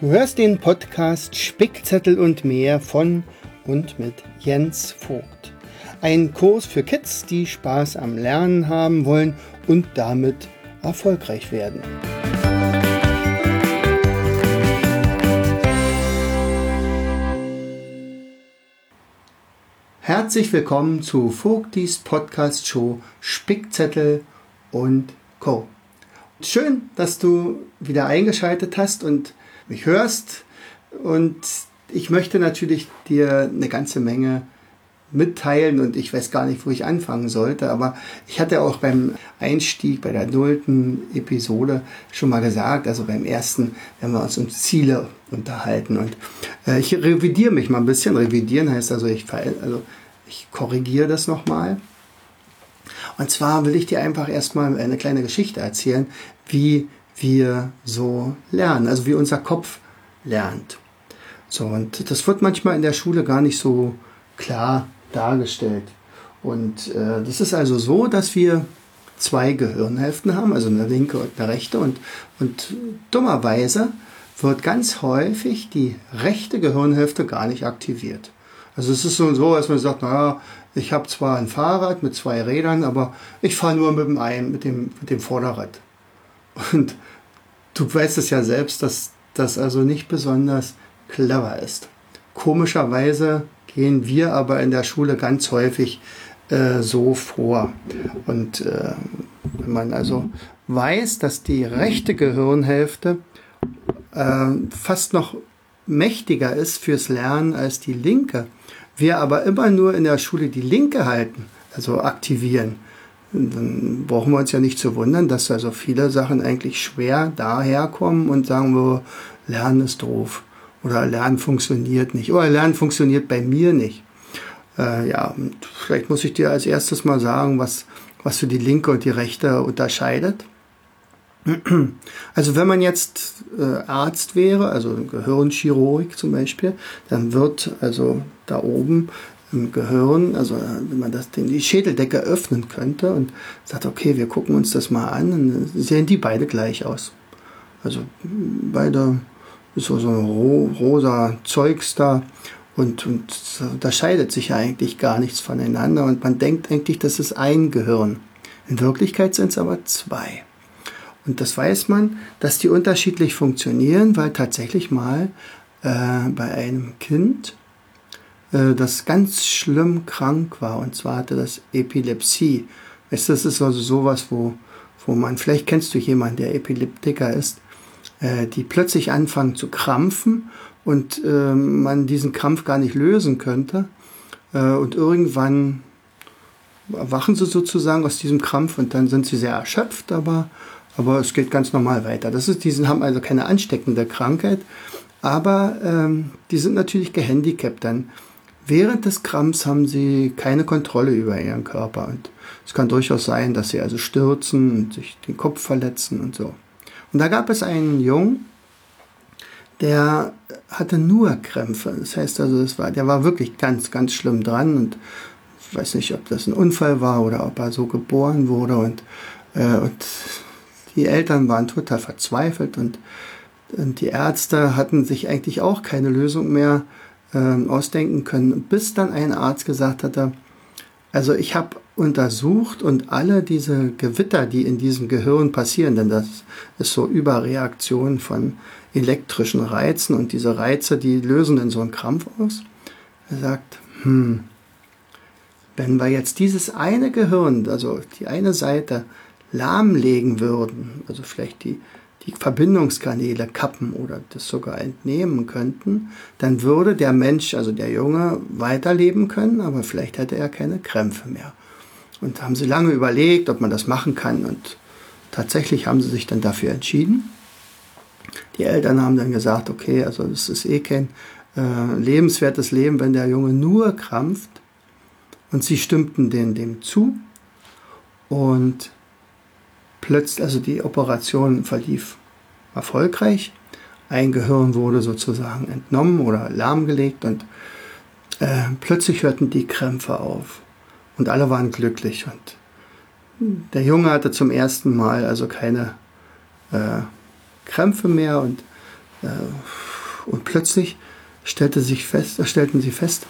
Du hörst den Podcast Spickzettel und mehr von und mit Jens Vogt. Ein Kurs für Kids, die Spaß am Lernen haben wollen und damit erfolgreich werden. Herzlich willkommen zu Vogtis Podcast Show Spickzettel und Co. Schön, dass du wieder eingeschaltet hast und mich hörst. Und ich möchte natürlich dir eine ganze Menge mitteilen und ich weiß gar nicht, wo ich anfangen sollte, aber ich hatte auch beim Einstieg bei der nullten Episode schon mal gesagt, also beim ersten, wenn wir uns um Ziele unterhalten und äh, ich revidiere mich mal ein bisschen. Revidieren heißt also, ich, also ich korrigiere das nochmal. Und zwar will ich dir einfach erstmal eine kleine Geschichte erzählen, wie wir so lernen, also wie unser Kopf lernt. So, und das wird manchmal in der Schule gar nicht so klar dargestellt. Und äh, das ist also so, dass wir zwei Gehirnhälften haben, also eine linke und eine rechte. Und, und dummerweise wird ganz häufig die rechte Gehirnhälfte gar nicht aktiviert. Also es ist so, so dass man sagt, naja, ich habe zwar ein Fahrrad mit zwei Rädern, aber ich fahre nur mit dem, einen, mit, dem, mit dem Vorderrad. Und du weißt es ja selbst, dass das also nicht besonders clever ist. Komischerweise gehen wir aber in der Schule ganz häufig äh, so vor. Und äh, wenn man also weiß, dass die rechte Gehirnhälfte äh, fast noch mächtiger ist fürs Lernen als die linke, wir aber immer nur in der Schule die linke halten, also aktivieren, dann brauchen wir uns ja nicht zu wundern, dass also viele Sachen eigentlich schwer daherkommen und sagen wir, Lernen ist doof oder Lernen funktioniert nicht oder Lernen funktioniert bei mir nicht. Äh, ja, vielleicht muss ich dir als erstes mal sagen, was, was für die linke und die rechte unterscheidet. Also wenn man jetzt äh, Arzt wäre, also Gehirnchirurg zum Beispiel, dann wird also da oben im Gehirn, also wenn man das, die Schädeldecke öffnen könnte und sagt, okay, wir gucken uns das mal an, dann sehen die beide gleich aus. Also beide so, so ein ro rosa Zeugs da und, und da scheidet sich ja eigentlich gar nichts voneinander und man denkt eigentlich, das ist ein Gehirn. In Wirklichkeit sind es aber zwei. Und das weiß man, dass die unterschiedlich funktionieren, weil tatsächlich mal äh, bei einem Kind äh, das ganz schlimm krank war. Und zwar hatte das Epilepsie. Weißt, das ist also sowas, wo, wo man, vielleicht kennst du jemanden, der Epileptiker ist, äh, die plötzlich anfangen zu krampfen und äh, man diesen Krampf gar nicht lösen könnte. Äh, und irgendwann erwachen sie sozusagen aus diesem Krampf und dann sind sie sehr erschöpft, aber, aber es geht ganz normal weiter. Das ist, die haben also keine ansteckende Krankheit, aber ähm, die sind natürlich gehandicapt dann. Während des Krampfs haben sie keine Kontrolle über ihren Körper und es kann durchaus sein, dass sie also stürzen und sich den Kopf verletzen und so. Und da gab es einen Jungen, der hatte nur Krämpfe. Das heißt also, das war, der war wirklich ganz, ganz schlimm dran und ich weiß nicht, ob das ein Unfall war oder ob er so geboren wurde und, äh, und die Eltern waren total verzweifelt und, und die Ärzte hatten sich eigentlich auch keine Lösung mehr ähm, ausdenken können, bis dann ein Arzt gesagt hatte, also ich habe untersucht und alle diese Gewitter, die in diesem Gehirn passieren, denn das ist so Überreaktion von elektrischen Reizen und diese Reize, die lösen dann so einen Krampf aus. Er sagt, hm, wenn wir jetzt dieses eine Gehirn, also die eine Seite, lahmlegen würden, also vielleicht die die Verbindungskanäle kappen oder das sogar entnehmen könnten, dann würde der Mensch, also der Junge, weiterleben können, aber vielleicht hätte er keine Krämpfe mehr. Und haben sie lange überlegt, ob man das machen kann und tatsächlich haben sie sich dann dafür entschieden. Die Eltern haben dann gesagt, okay, also das ist eh kein äh, lebenswertes Leben, wenn der Junge nur krampft. Und sie stimmten dem, dem zu. Und plötzlich, also die Operation verlief erfolgreich. Ein Gehirn wurde sozusagen entnommen oder lahmgelegt und äh, plötzlich hörten die Krämpfe auf und alle waren glücklich und der Junge hatte zum ersten Mal also keine äh, Krämpfe mehr und äh, Und plötzlich stellte sich fest, stellten sie fest,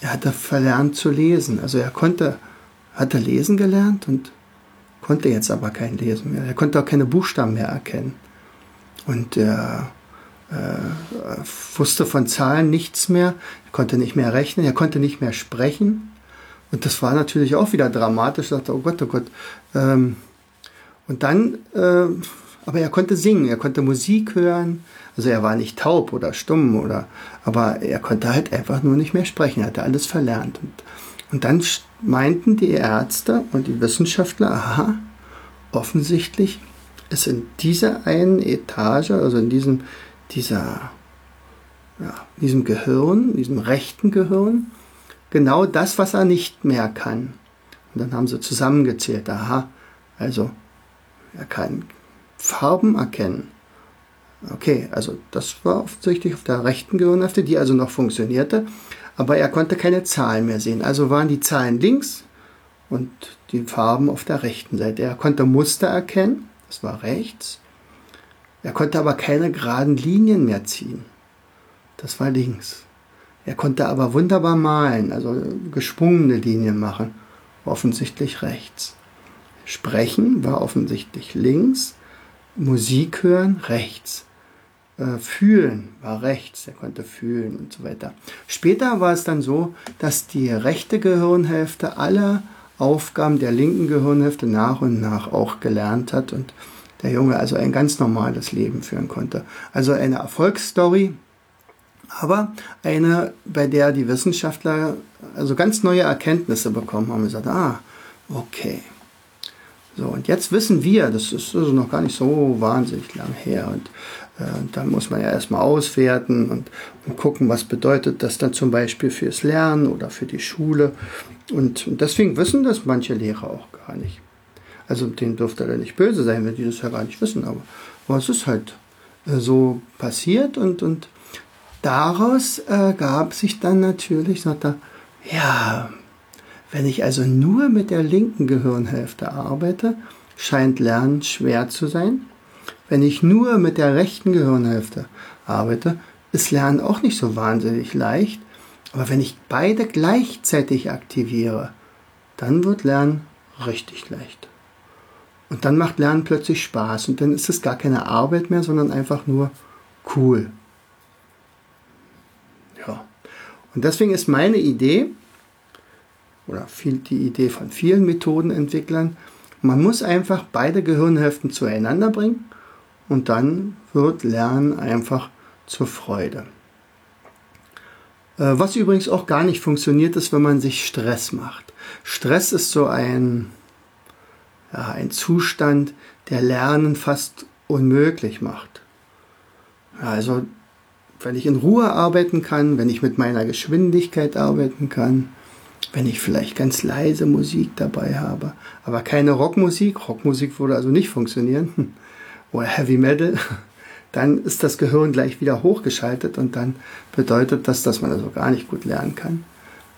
er hatte verlernt zu lesen. Also er konnte, hatte lesen gelernt und konnte jetzt aber kein Lesen mehr. Er konnte auch keine Buchstaben mehr erkennen. Und er äh, wusste von Zahlen nichts mehr, er konnte nicht mehr rechnen, er konnte nicht mehr sprechen. Und das war natürlich auch wieder dramatisch. Ich dachte, oh Gott, oh Gott. Ähm, und dann, äh, aber er konnte singen, er konnte Musik hören. Also er war nicht taub oder stumm oder, aber er konnte halt einfach nur nicht mehr sprechen. Er hatte alles verlernt. Und, und dann meinten die Ärzte und die Wissenschaftler, aha, offensichtlich ist in dieser einen Etage, also in diesem, dieser, ja, diesem Gehirn, diesem rechten Gehirn, genau das, was er nicht mehr kann. Und dann haben sie zusammengezählt, aha, also er kann Farben erkennen. Okay, also das war offensichtlich auf der rechten Gehirnhälfte, die also noch funktionierte, aber er konnte keine Zahlen mehr sehen. Also waren die Zahlen links und die Farben auf der rechten Seite. Er konnte Muster erkennen, das war rechts. Er konnte aber keine geraden Linien mehr ziehen. Das war links. Er konnte aber wunderbar malen, also geschwungene Linien machen, offensichtlich rechts. Sprechen war offensichtlich links, Musik hören rechts. Äh, fühlen war rechts, er konnte fühlen und so weiter. Später war es dann so, dass die rechte Gehirnhälfte alle Aufgaben der linken Gehirnhälfte nach und nach auch gelernt hat und der Junge also ein ganz normales Leben führen konnte. Also eine Erfolgsstory, aber eine, bei der die Wissenschaftler also ganz neue Erkenntnisse bekommen haben und gesagt, ah, okay. So, und jetzt wissen wir, das ist also noch gar nicht so wahnsinnig lang her. Und äh, dann muss man ja erstmal auswerten und, und, gucken, was bedeutet das dann zum Beispiel fürs Lernen oder für die Schule. Und, und deswegen wissen das manche Lehrer auch gar nicht. Also denen dürfte er nicht böse sein, wenn die das ja gar nicht wissen. Aber, aber es ist halt äh, so passiert und, und daraus äh, gab sich dann natürlich, sagt er, ja, wenn ich also nur mit der linken Gehirnhälfte arbeite, scheint Lernen schwer zu sein. Wenn ich nur mit der rechten Gehirnhälfte arbeite, ist Lernen auch nicht so wahnsinnig leicht. Aber wenn ich beide gleichzeitig aktiviere, dann wird Lernen richtig leicht. Und dann macht Lernen plötzlich Spaß und dann ist es gar keine Arbeit mehr, sondern einfach nur cool. Ja. Und deswegen ist meine Idee, oder viel, die Idee von vielen Methodenentwicklern, man muss einfach beide Gehirnhälften zueinander bringen und dann wird Lernen einfach zur Freude. Äh, was übrigens auch gar nicht funktioniert, ist, wenn man sich Stress macht. Stress ist so ein ja, ein Zustand, der Lernen fast unmöglich macht. Also, wenn ich in Ruhe arbeiten kann, wenn ich mit meiner Geschwindigkeit arbeiten kann, wenn ich vielleicht ganz leise Musik dabei habe, aber keine Rockmusik, Rockmusik würde also nicht funktionieren, oder Heavy Metal, dann ist das Gehirn gleich wieder hochgeschaltet und dann bedeutet das, dass man also gar nicht gut lernen kann.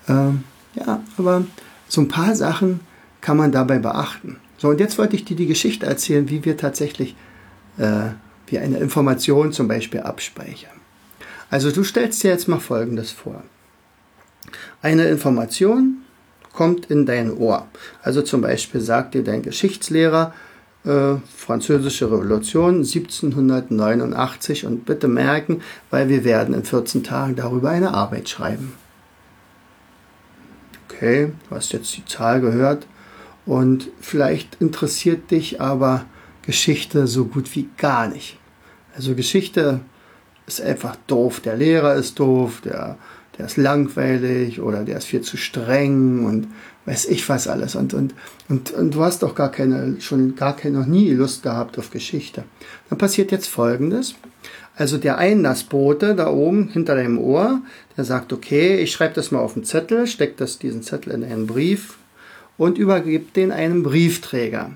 Ähm, ja, aber so ein paar Sachen kann man dabei beachten. So, und jetzt wollte ich dir die Geschichte erzählen, wie wir tatsächlich äh, wie eine Information zum Beispiel abspeichern. Also du stellst dir jetzt mal Folgendes vor. Eine Information kommt in dein Ohr. Also zum Beispiel sagt dir dein Geschichtslehrer, äh, Französische Revolution 1789 und bitte merken, weil wir werden in 14 Tagen darüber eine Arbeit schreiben. Okay, du hast jetzt die Zahl gehört. Und vielleicht interessiert dich aber Geschichte so gut wie gar nicht. Also Geschichte ist einfach doof. Der Lehrer ist doof, der, der ist langweilig oder der ist viel zu streng und weiß ich was alles. Und, und, und, und du hast doch gar keine, schon gar keine, noch nie Lust gehabt auf Geschichte. Dann passiert jetzt Folgendes. Also der Einlassbote da oben hinter deinem Ohr, der sagt, okay, ich schreibe das mal auf den Zettel, steck das, diesen Zettel in einen Brief, und übergibt den einem Briefträger.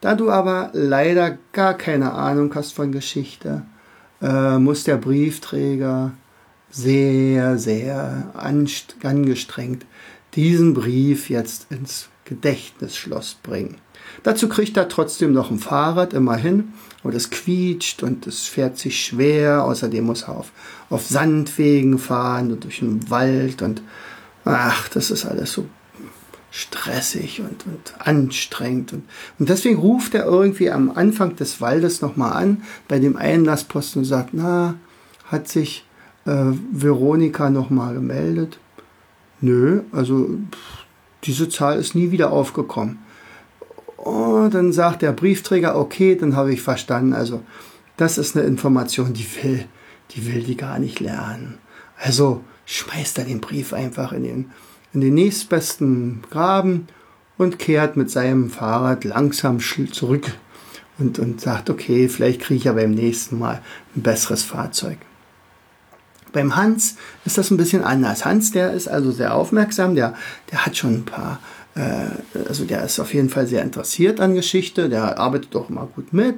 Da du aber leider gar keine Ahnung hast von Geschichte, äh, muss der Briefträger sehr, sehr angestrengt diesen Brief jetzt ins Gedächtnisschloss bringen. Dazu kriegt er trotzdem noch ein Fahrrad, immerhin. Aber das quietscht und es fährt sich schwer. Außerdem muss er auf, auf Sandwegen fahren und durch den Wald. Und ach, das ist alles so stressig und, und anstrengend. Und, und deswegen ruft er irgendwie am Anfang des Waldes nochmal an bei dem Einlassposten und sagt, na, hat sich äh, Veronika nochmal gemeldet? Nö, also diese Zahl ist nie wieder aufgekommen. Oh, dann sagt der Briefträger, okay, dann habe ich verstanden. Also das ist eine Information, die will, die will die gar nicht lernen. Also schmeißt er den Brief einfach in den, in den nächstbesten Graben und kehrt mit seinem Fahrrad langsam zurück und, und sagt, okay, vielleicht kriege ich ja beim nächsten Mal ein besseres Fahrzeug. Beim Hans ist das ein bisschen anders. Hans, der ist also sehr aufmerksam, der, der hat schon ein paar, äh, also der ist auf jeden Fall sehr interessiert an Geschichte, der arbeitet auch immer gut mit.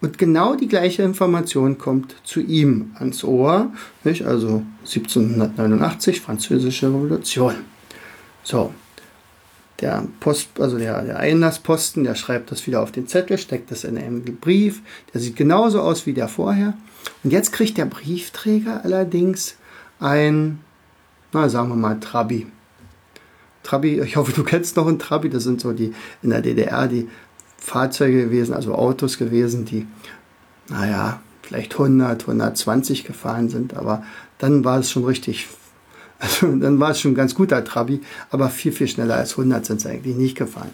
Und genau die gleiche Information kommt zu ihm ans Ohr, nicht? also 1789, Französische Revolution. So, der Post, also der, der Einlassposten, der schreibt das wieder auf den Zettel, steckt das in einen Brief, der sieht genauso aus wie der vorher. Und jetzt kriegt der Briefträger allerdings ein, na sagen wir mal, Trabi. Trabi, ich hoffe, du kennst noch einen Trabi, das sind so die in der DDR die Fahrzeuge gewesen, also Autos gewesen, die, naja, vielleicht 100, 120 gefahren sind, aber dann war es schon richtig, also dann war es schon ein ganz guter Trabi, aber viel, viel schneller als 100 sind sie eigentlich nicht gefahren.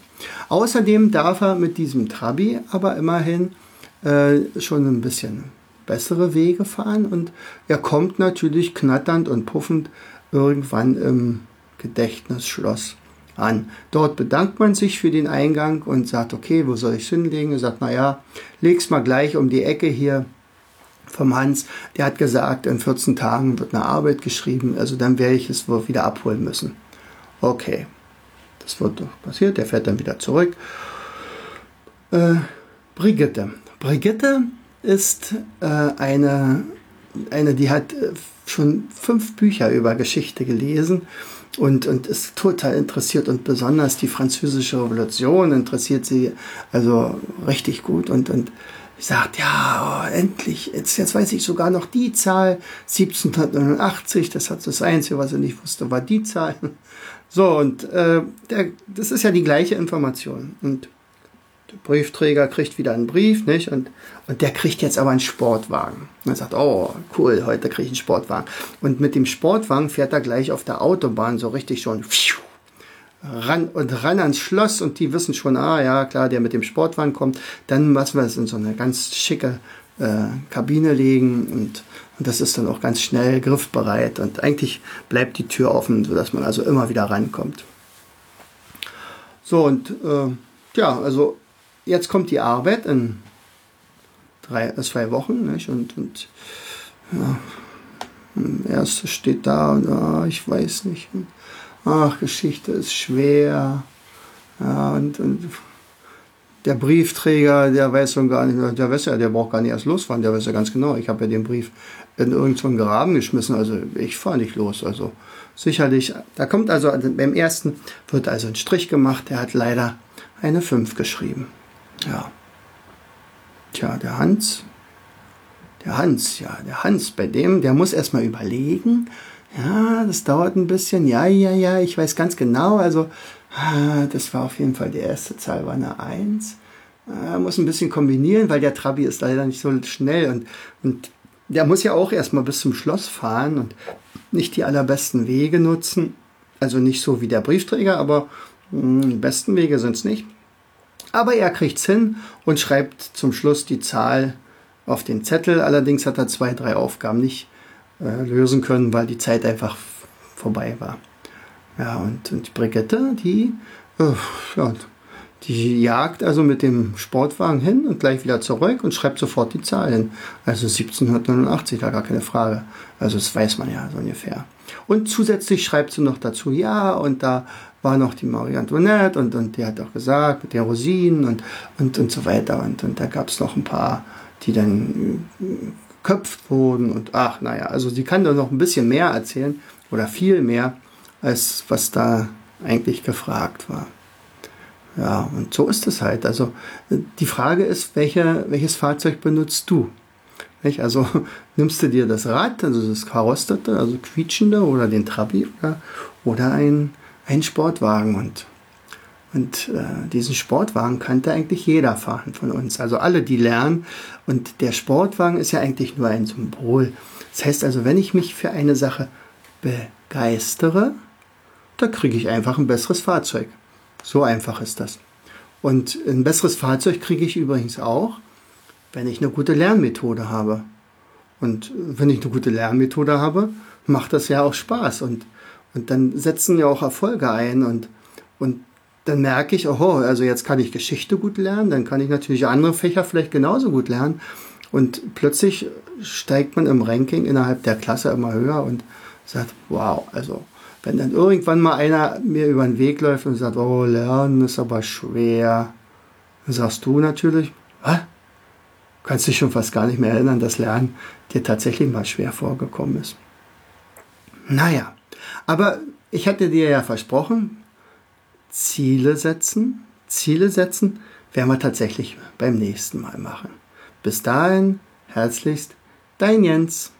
Außerdem darf er mit diesem Trabi aber immerhin äh, schon ein bisschen bessere Wege fahren und er kommt natürlich knatternd und puffend irgendwann im Gedächtnisschloss an. Dort bedankt man sich für den Eingang und sagt, okay, wo soll ich es hinlegen? Er sagt, naja, leg's mal gleich um die Ecke hier vom Hans. Der hat gesagt, in 14 Tagen wird eine Arbeit geschrieben, also dann werde ich es wohl wieder abholen müssen. Okay, das wird doch passiert. Der fährt dann wieder zurück. Äh, Brigitte. Brigitte ist äh, eine, eine, die hat äh, schon fünf Bücher über Geschichte gelesen und, und ist total interessiert und besonders die französische Revolution interessiert sie also richtig gut und, und sagt, ja, oh, endlich, jetzt, jetzt weiß ich sogar noch die Zahl, 1789, das hat das Einzige, was ich nicht wusste, war die Zahl. So, und äh, der, das ist ja die gleiche Information. Und Briefträger kriegt wieder einen Brief, nicht? Und, und der kriegt jetzt aber einen Sportwagen. Und er sagt, oh, cool, heute kriege ich einen Sportwagen. Und mit dem Sportwagen fährt er gleich auf der Autobahn so richtig schon ran und ran ans Schloss und die wissen schon, ah ja, klar, der mit dem Sportwagen kommt. Dann müssen wir es in so eine ganz schicke äh, Kabine legen und, und das ist dann auch ganz schnell griffbereit und eigentlich bleibt die Tür offen, sodass man also immer wieder rankommt. So und äh, ja, also jetzt kommt die Arbeit in drei, äh, zwei Wochen nicht? und, und ja, erstes steht da und ah, ich weiß nicht. Ach, Geschichte ist schwer. Ja, und, und der Briefträger, der weiß schon gar nicht, der weiß ja, der braucht gar nicht erst losfahren, der weiß ja ganz genau, ich habe ja den Brief in irgendeinen Graben geschmissen, also ich fahre nicht los, also sicherlich, da kommt also, beim ersten wird also ein Strich gemacht, der hat leider eine 5 geschrieben. Ja. Tja, der Hans. Der Hans, ja, der Hans, bei dem, der muss erstmal überlegen. Ja, das dauert ein bisschen. Ja, ja, ja, ich weiß ganz genau. Also, ah, das war auf jeden Fall die erste Zahl, war eine 1. Er ah, muss ein bisschen kombinieren, weil der Trabi ist leider nicht so schnell und, und der muss ja auch erstmal bis zum Schloss fahren und nicht die allerbesten Wege nutzen. Also nicht so wie der Briefträger, aber hm, die besten Wege sind es nicht. Aber er kriegt's hin und schreibt zum Schluss die Zahl auf den Zettel. Allerdings hat er zwei, drei Aufgaben nicht äh, lösen können, weil die Zeit einfach vorbei war. Ja, und, und die Brigitte, die, äh, ja, die jagt also mit dem Sportwagen hin und gleich wieder zurück und schreibt sofort die Zahl hin. Also 1789, da gar keine Frage. Also das weiß man ja so ungefähr. Und zusätzlich schreibt sie noch dazu, ja, und da war noch die Marie Antoinette und, und die hat auch gesagt, mit den Rosinen und, und, und so weiter. Und, und da gab es noch ein paar, die dann geköpft wurden und ach, naja, also sie kann da noch ein bisschen mehr erzählen oder viel mehr, als was da eigentlich gefragt war. Ja, und so ist es halt. Also die Frage ist, welche, welches Fahrzeug benutzt du? Nicht? Also nimmst du dir das Rad, also das Karosterte, also quietschende oder den Trabi oder, oder ein, ein Sportwagen und und äh, diesen Sportwagen kannte eigentlich jeder fahren von uns. Also alle, die lernen. Und der Sportwagen ist ja eigentlich nur ein Symbol. Das heißt also, wenn ich mich für eine Sache begeistere, da kriege ich einfach ein besseres Fahrzeug. So einfach ist das. Und ein besseres Fahrzeug kriege ich übrigens auch, wenn ich eine gute Lernmethode habe. Und wenn ich eine gute Lernmethode habe, macht das ja auch Spaß. Und, und dann setzen ja auch Erfolge ein. Und, und dann merke ich, oh, also jetzt kann ich Geschichte gut lernen, dann kann ich natürlich andere Fächer vielleicht genauso gut lernen. Und plötzlich steigt man im Ranking innerhalb der Klasse immer höher und sagt, wow, also wenn dann irgendwann mal einer mir über den Weg läuft und sagt, oh, Lernen ist aber schwer, dann sagst du natürlich, was? Kannst dich schon fast gar nicht mehr erinnern, dass Lernen dir tatsächlich mal schwer vorgekommen ist. Naja, aber ich hatte dir ja versprochen, Ziele setzen. Ziele setzen werden wir tatsächlich beim nächsten Mal machen. Bis dahin, herzlichst, dein Jens.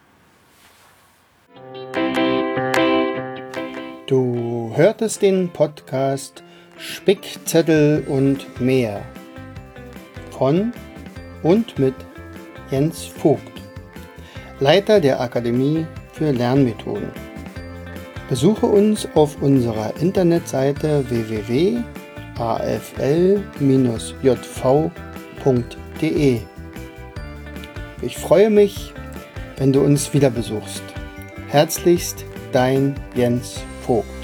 Du hörtest den Podcast Spickzettel und mehr von und mit Jens Vogt, Leiter der Akademie für Lernmethoden. Besuche uns auf unserer Internetseite www.afl-jv.de. Ich freue mich, wenn du uns wieder besuchst. Herzlichst dein Jens Vogt.